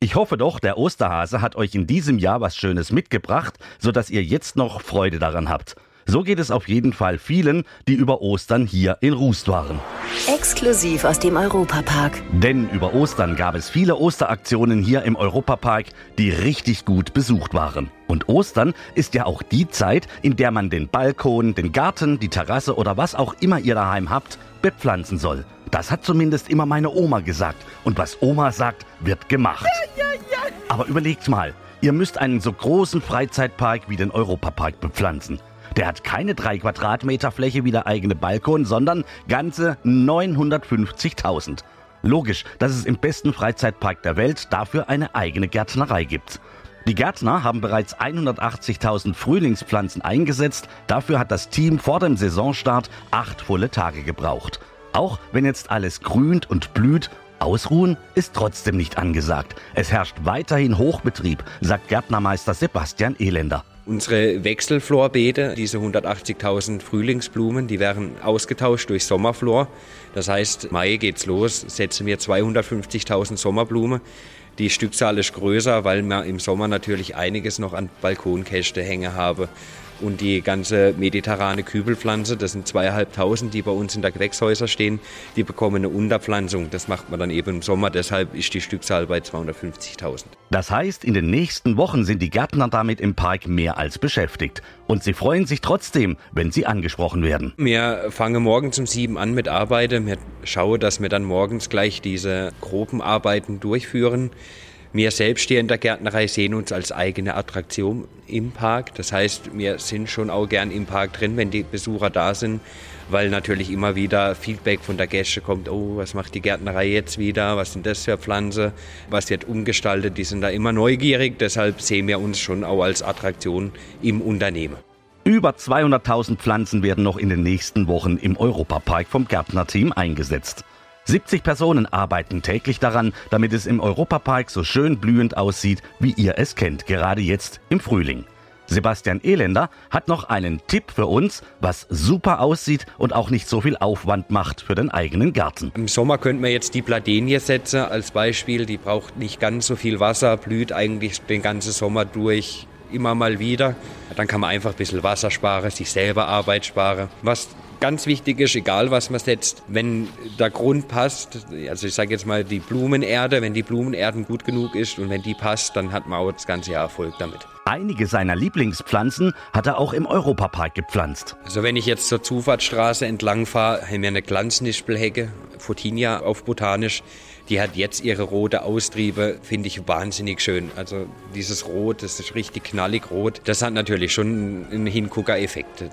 Ich hoffe doch, der Osterhase hat euch in diesem Jahr was Schönes mitgebracht, sodass ihr jetzt noch Freude daran habt. So geht es auf jeden Fall vielen, die über Ostern hier in Rust waren. Exklusiv aus dem Europapark. Denn über Ostern gab es viele Osteraktionen hier im Europapark, die richtig gut besucht waren. Und Ostern ist ja auch die Zeit, in der man den Balkon, den Garten, die Terrasse oder was auch immer ihr daheim habt, bepflanzen soll. Das hat zumindest immer meine Oma gesagt. Und was Oma sagt, wird gemacht. Ja, ja, ja. Aber überlegt mal, ihr müsst einen so großen Freizeitpark wie den Europapark bepflanzen. Der hat keine drei Quadratmeter Fläche wie der eigene Balkon, sondern ganze 950.000. Logisch, dass es im besten Freizeitpark der Welt dafür eine eigene Gärtnerei gibt. Die Gärtner haben bereits 180.000 Frühlingspflanzen eingesetzt. Dafür hat das Team vor dem Saisonstart acht volle Tage gebraucht. Auch wenn jetzt alles grünt und blüht, Ausruhen ist trotzdem nicht angesagt. Es herrscht weiterhin Hochbetrieb, sagt Gärtnermeister Sebastian Elender. Unsere Wechselflorbeete, diese 180.000 Frühlingsblumen, die werden ausgetauscht durch Sommerflor. Das heißt, Mai geht's los, setzen wir 250.000 Sommerblumen. Die Stückzahl ist größer, weil wir im Sommer natürlich einiges noch an Balkonkäste hängen haben. Und die ganze mediterrane Kübelpflanze, das sind zweieinhalbtausend, die bei uns in der Gewächshäuser stehen, die bekommen eine Unterpflanzung. Das macht man dann eben im Sommer, deshalb ist die Stückzahl bei 250.000. Das heißt, in den nächsten Wochen sind die Gärtner damit im Park mehr als beschäftigt. Und sie freuen sich trotzdem, wenn sie angesprochen werden. Wir fangen morgens um sieben an mit Arbeiten. Wir schauen, dass wir dann morgens gleich diese groben Arbeiten durchführen. Wir selbst hier in der Gärtnerei sehen uns als eigene Attraktion im Park. Das heißt, wir sind schon auch gern im Park drin, wenn die Besucher da sind, weil natürlich immer wieder Feedback von der Gäste kommt, oh, was macht die Gärtnerei jetzt wieder, was sind das für Pflanzen, was wird umgestaltet, die sind da immer neugierig, deshalb sehen wir uns schon auch als Attraktion im Unternehmen. Über 200.000 Pflanzen werden noch in den nächsten Wochen im Europapark vom Gärtnerteam eingesetzt. 70 Personen arbeiten täglich daran, damit es im Europapark so schön blühend aussieht, wie ihr es kennt, gerade jetzt im Frühling. Sebastian Elender hat noch einen Tipp für uns, was super aussieht und auch nicht so viel Aufwand macht für den eigenen Garten. Im Sommer könnten wir jetzt die Pladenie setzen als Beispiel. Die braucht nicht ganz so viel Wasser, blüht eigentlich den ganzen Sommer durch immer mal wieder. Dann kann man einfach ein bisschen Wasser sparen, sich selber Arbeit sparen. Was ganz wichtig ist, egal was man setzt, wenn der Grund passt, also ich sage jetzt mal die Blumenerde, wenn die Blumenerden gut genug ist und wenn die passt, dann hat man auch das ganze Jahr Erfolg damit. Einige seiner Lieblingspflanzen hat er auch im Europapark gepflanzt. Also wenn ich jetzt zur Zufahrtsstraße entlang fahre, haben wir eine Glanznispelhecke, Fotinia auf Botanisch. Die hat jetzt ihre rote Austriebe, finde ich wahnsinnig schön. Also dieses Rot, das ist richtig knallig rot. Das hat natürlich schon einen Hingucker-Effekt.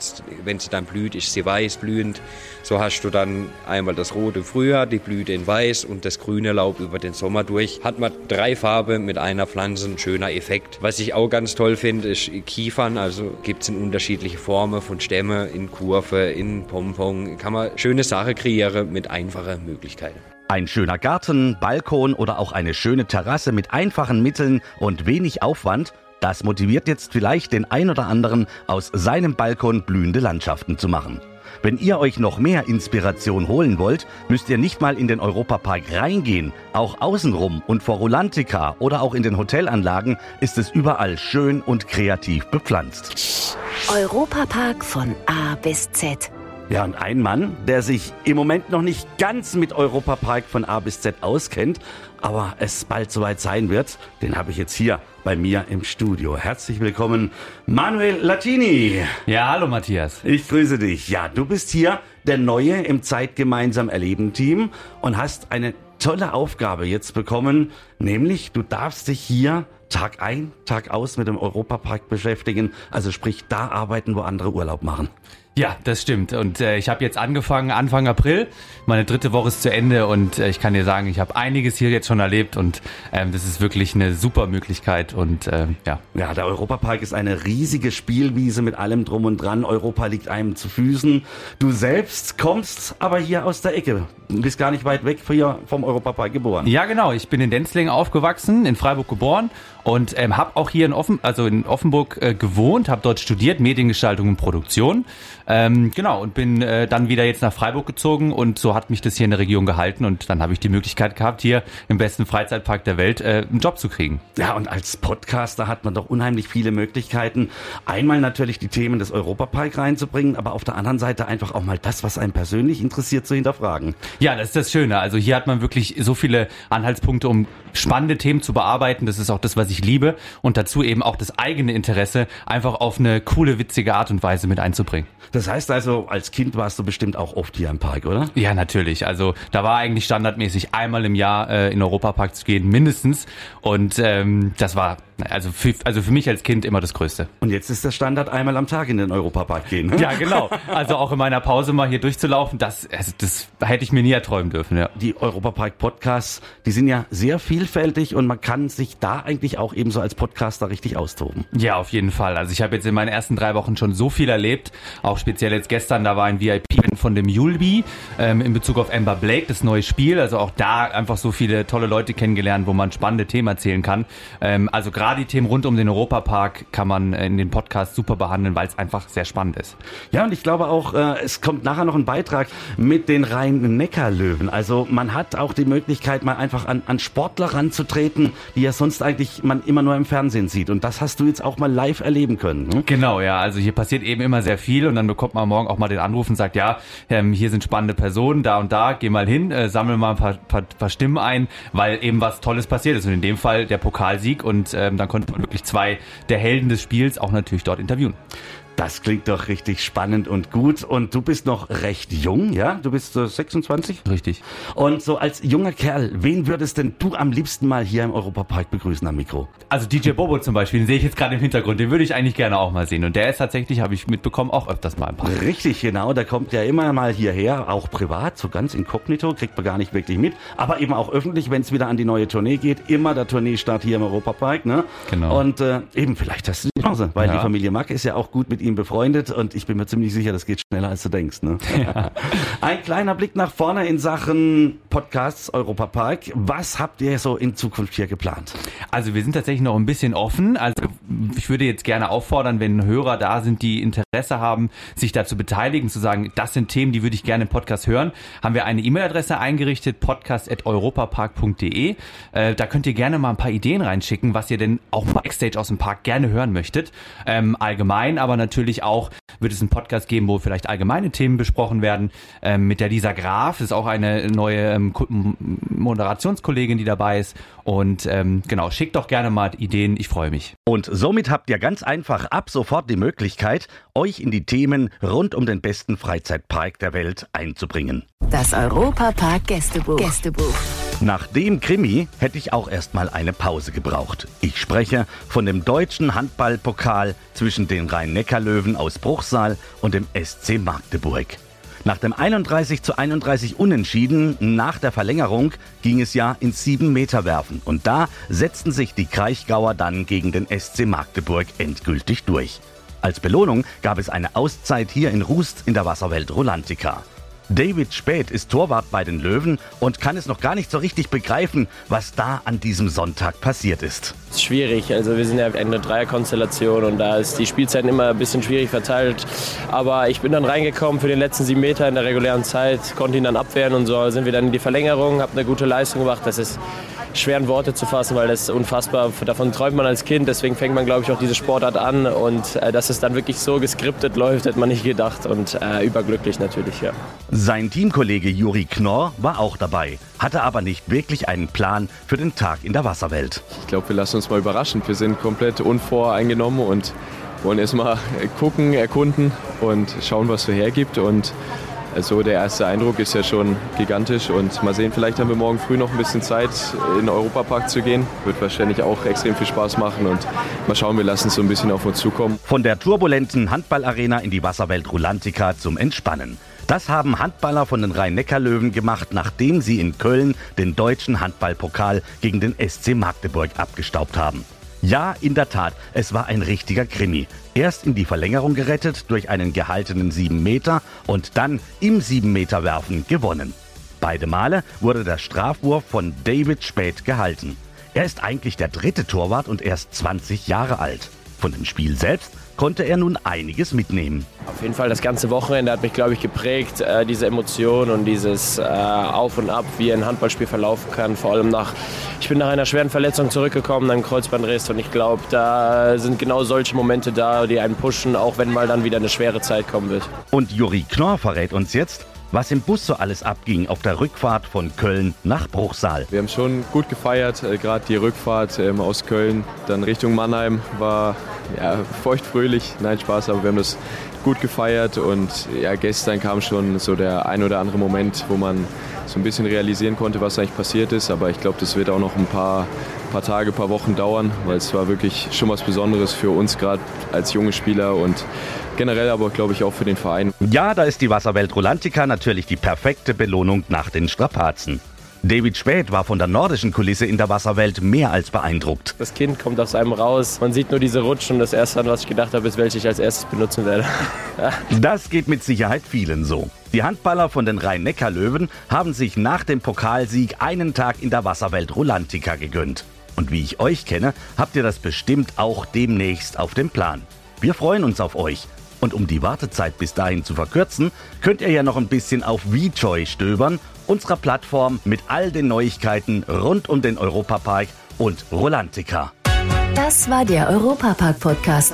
Wenn sie dann blüht, ist sie weiß blühend. So hast du dann einmal das rote Frühjahr, die Blüte in weiß und das grüne Laub über den Sommer durch. Hat man drei Farben mit einer Pflanze, ein schöner Effekt. Was ich auch ganz toll finde, ist Kiefern. Also gibt es in unterschiedliche Formen von Stämme, in Kurve, in Pompon. Kann man schöne Sachen kreieren mit einfachen Möglichkeiten. Ein schöner Garten, Balkon oder auch eine schöne Terrasse mit einfachen Mitteln und wenig Aufwand, das motiviert jetzt vielleicht den ein oder anderen, aus seinem Balkon blühende Landschaften zu machen. Wenn ihr euch noch mehr Inspiration holen wollt, müsst ihr nicht mal in den Europapark reingehen. Auch außenrum und vor Rolantica oder auch in den Hotelanlagen ist es überall schön und kreativ bepflanzt. Europapark von A bis Z. Ja, und ein Mann, der sich im Moment noch nicht ganz mit Europapark von A bis Z auskennt, aber es bald soweit sein wird, den habe ich jetzt hier bei mir im Studio. Herzlich willkommen, Manuel Latini. Ja, hallo Matthias. Ich grüße dich. Ja, du bist hier der Neue im Zeit gemeinsam erleben Team und hast eine tolle Aufgabe jetzt bekommen, nämlich du darfst dich hier Tag ein, Tag aus mit dem Europapark beschäftigen, also sprich da arbeiten, wo andere Urlaub machen. Ja, das stimmt. Und äh, ich habe jetzt angefangen, Anfang April. Meine dritte Woche ist zu Ende und äh, ich kann dir sagen, ich habe einiges hier jetzt schon erlebt und ähm, das ist wirklich eine super Möglichkeit. Und ähm, ja. Ja, der Europapark ist eine riesige Spielwiese mit allem drum und dran. Europa liegt einem zu Füßen. Du selbst kommst aber hier aus der Ecke. Du bist gar nicht weit weg hier vom Europapark geboren. Ja, genau. Ich bin in Denzlingen aufgewachsen, in Freiburg geboren und ähm, habe auch hier in, Offen, also in Offenburg äh, gewohnt, habe dort studiert, Mediengestaltung und Produktion. Ähm, genau, und bin äh, dann wieder jetzt nach Freiburg gezogen und so hat mich das hier in der Region gehalten und dann habe ich die Möglichkeit gehabt, hier im besten Freizeitpark der Welt äh, einen Job zu kriegen. Ja, und als Podcaster hat man doch unheimlich viele Möglichkeiten. Einmal natürlich die Themen des Europapark reinzubringen, aber auf der anderen Seite einfach auch mal das, was einen persönlich interessiert, zu hinterfragen. Ja, das ist das Schöne. Also hier hat man wirklich so viele Anhaltspunkte, um spannende Themen zu bearbeiten. Das ist auch das, was ich liebe. Und dazu eben auch das eigene Interesse einfach auf eine coole, witzige Art und Weise mit einzubringen. Das heißt also, als Kind warst du bestimmt auch oft hier im Park, oder? Ja, natürlich. Also da war eigentlich standardmäßig einmal im Jahr äh, in Europapark zu gehen, mindestens. Und ähm, das war also für, also für mich als Kind immer das Größte. Und jetzt ist der Standard einmal am Tag in den Europapark gehen. Ne? Ja, genau. Also auch in meiner Pause mal hier durchzulaufen, das, also das hätte ich mir nie erträumen dürfen. Ja. Die Europapark-Podcasts, die sind ja sehr vielfältig und man kann sich da eigentlich auch ebenso als Podcaster richtig austoben. Ja, auf jeden Fall. Also ich habe jetzt in meinen ersten drei Wochen schon so viel erlebt. Auch speziell jetzt gestern, da war ein VIP von dem Julbi ähm, in Bezug auf Amber Blake, das neue Spiel. Also auch da einfach so viele tolle Leute kennengelernt, wo man spannende Themen erzählen kann. Ähm, also gerade die Themen rund um den Europapark kann man in den Podcast super behandeln, weil es einfach sehr spannend ist. Ja, und ich glaube auch, äh, es kommt nachher noch ein Beitrag mit den Rhein-Neckar-Löwen. Also man hat auch die Möglichkeit, mal einfach an, an Sportler ranzutreten, die ja sonst eigentlich man immer nur im Fernsehen sieht. Und das hast du jetzt auch mal live erleben können. Ne? Genau, ja. Also hier passiert eben immer sehr viel und dann bekommt man morgen auch mal den Anruf und sagt, ja, ähm, hier sind spannende Personen, da und da, geh mal hin, äh, sammle mal ein paar, paar, paar Stimmen ein, weil eben was Tolles passiert ist. Und in dem Fall der Pokalsieg und ähm, dann konnte man wirklich zwei der Helden des Spiels auch natürlich dort interviewen. Das klingt doch richtig spannend und gut. Und du bist noch recht jung, ja? Du bist äh, 26? Richtig. Und so als junger Kerl, wen würdest denn du am liebsten mal hier im Europapark begrüßen am Mikro? Also DJ Bobo zum Beispiel, den sehe ich jetzt gerade im Hintergrund, den würde ich eigentlich gerne auch mal sehen. Und der ist tatsächlich, habe ich mitbekommen, auch öfters mal im Park. Richtig, genau. Der kommt ja immer mal hierher, auch privat, so ganz inkognito, kriegt man gar nicht wirklich mit. Aber eben auch öffentlich, wenn es wieder an die neue Tournee geht. Immer der Tourneestart hier im Europapark, ne? Genau. Und äh, eben, vielleicht hast du die Chance, weil Ja. die Familie Mack ist ja auch gut mit ihm befreundet und ich bin mir ziemlich sicher, das geht schneller als du denkst. Ne? Ein kleiner Blick nach vorne in Sachen Podcasts Europapark. Was habt ihr so in Zukunft hier geplant? Also wir sind tatsächlich noch ein bisschen offen. Also ich würde jetzt gerne auffordern, wenn Hörer da sind, die Interesse haben, sich da zu beteiligen, zu sagen, das sind Themen, die würde ich gerne im Podcast hören, haben wir eine E-Mail-Adresse eingerichtet, podcast.europapark.de. Äh, da könnt ihr gerne mal ein paar Ideen reinschicken, was ihr denn auch Backstage aus dem Park gerne hören möchtet. Ähm, allgemein, aber natürlich auch wird es einen Podcast geben, wo vielleicht allgemeine Themen besprochen werden. Ähm, mit der Lisa Graf das ist auch eine neue ähm, Moderationskollegin, die dabei ist. Und ähm, genau, schickt doch gerne mal Ideen. Ich freue mich. Und somit habt ihr ganz einfach ab sofort die Möglichkeit, euch in die Themen rund um den besten Freizeitpark der Welt einzubringen. Das Europapark Gästebuch. Gästebuch. Nach dem Krimi hätte ich auch erstmal eine Pause gebraucht. Ich spreche von dem deutschen Handballpokal zwischen den Rhein-Neckar-Löwen aus Bruchsal und dem SC Magdeburg. Nach dem 31 zu 31 Unentschieden nach der Verlängerung ging es ja ins 7-Meter-Werfen. Und da setzten sich die Kraichgauer dann gegen den SC Magdeburg endgültig durch. Als Belohnung gab es eine Auszeit hier in Rust in der Wasserwelt Rolantica. David Späth ist Torwart bei den Löwen und kann es noch gar nicht so richtig begreifen, was da an diesem Sonntag passiert ist. Es ist schwierig. Also wir sind ja eine Dreierkonstellation und da ist die Spielzeit immer ein bisschen schwierig verteilt. Aber ich bin dann reingekommen für den letzten sieben Meter in der regulären Zeit, konnte ihn dann abwehren und so sind wir dann in die Verlängerung, habe eine gute Leistung gemacht. Das ist schwer in Worte zu fassen, weil das ist unfassbar. Davon träumt man als Kind, deswegen fängt man, glaube ich, auch diese Sportart an. Und äh, dass es dann wirklich so geskriptet läuft, hätte man nicht gedacht. Und äh, überglücklich natürlich, ja. Sein Teamkollege Juri Knorr war auch dabei, hatte aber nicht wirklich einen Plan für den Tag in der Wasserwelt. Ich glaube, wir lassen uns mal überraschen. Wir sind komplett unvoreingenommen und wollen erstmal gucken, erkunden und schauen, was so hergibt. Und Also der erste Eindruck ist ja schon gigantisch und mal sehen, vielleicht haben wir morgen früh noch ein bisschen Zeit, in den Europapark zu gehen. Wird wahrscheinlich auch extrem viel Spaß machen und mal schauen, wir lassen es so ein bisschen auf uns zukommen. Von der turbulenten Handballarena in die Wasserwelt Rulantica zum Entspannen. Das haben Handballer von den Rhein-Neckar-Löwen gemacht, nachdem sie in Köln den deutschen Handballpokal gegen den SC Magdeburg abgestaubt haben. Ja, in der Tat, es war ein richtiger Krimi. Erst in die Verlängerung gerettet durch einen gehaltenen 7 Meter und dann im 7 Meter Werfen gewonnen. Beide Male wurde der Strafwurf von David Spät gehalten. Er ist eigentlich der dritte Torwart und erst 20 Jahre alt. Von dem Spiel selbst konnte er nun einiges mitnehmen. Auf jeden Fall das ganze Wochenende hat mich, glaube ich, geprägt. Äh, diese Emotion und dieses äh, Auf und Ab, wie ein Handballspiel verlaufen kann. Vor allem nach, ich bin nach einer schweren Verletzung zurückgekommen, einem Kreuzbandriss. Und ich glaube, da sind genau solche Momente da, die einen pushen, auch wenn mal dann wieder eine schwere Zeit kommen wird. Und Juri Knorr verrät uns jetzt, was im Bus so alles abging auf der Rückfahrt von Köln nach Bruchsal. Wir haben schon gut gefeiert, äh, gerade die Rückfahrt ähm, aus Köln, dann Richtung Mannheim war ja, feuchtfröhlich, nein Spaß, aber wir haben das gut gefeiert und ja, gestern kam schon so der ein oder andere Moment, wo man so ein bisschen realisieren konnte, was eigentlich passiert ist, aber ich glaube, das wird auch noch ein paar, paar Tage, paar Wochen dauern, weil es war wirklich schon was Besonderes für uns gerade als junge Spieler und generell aber, glaube ich, auch für den Verein. Ja, da ist die Wasserwelt Rolantica natürlich die perfekte Belohnung nach den Strapazen. David Späth war von der nordischen Kulisse in der Wasserwelt mehr als beeindruckt. Das Kind kommt aus einem raus, man sieht nur diese Rutschen und das erste, an was ich gedacht habe, ist, welche ich als erstes benutzen werde. Das geht mit Sicherheit vielen so. Die Handballer von den Rhein-Neckar-Löwen haben sich nach dem Pokalsieg einen Tag in der Wasserwelt Rolantica gegönnt. Und wie ich euch kenne, habt ihr das bestimmt auch demnächst auf dem Plan. Wir freuen uns auf euch. Und um die Wartezeit bis dahin zu verkürzen, könnt ihr ja noch ein bisschen auf VJoy stöbern, unserer Plattform mit all den Neuigkeiten rund um den Europapark und Rolantica. Das war der Europapark-Podcast.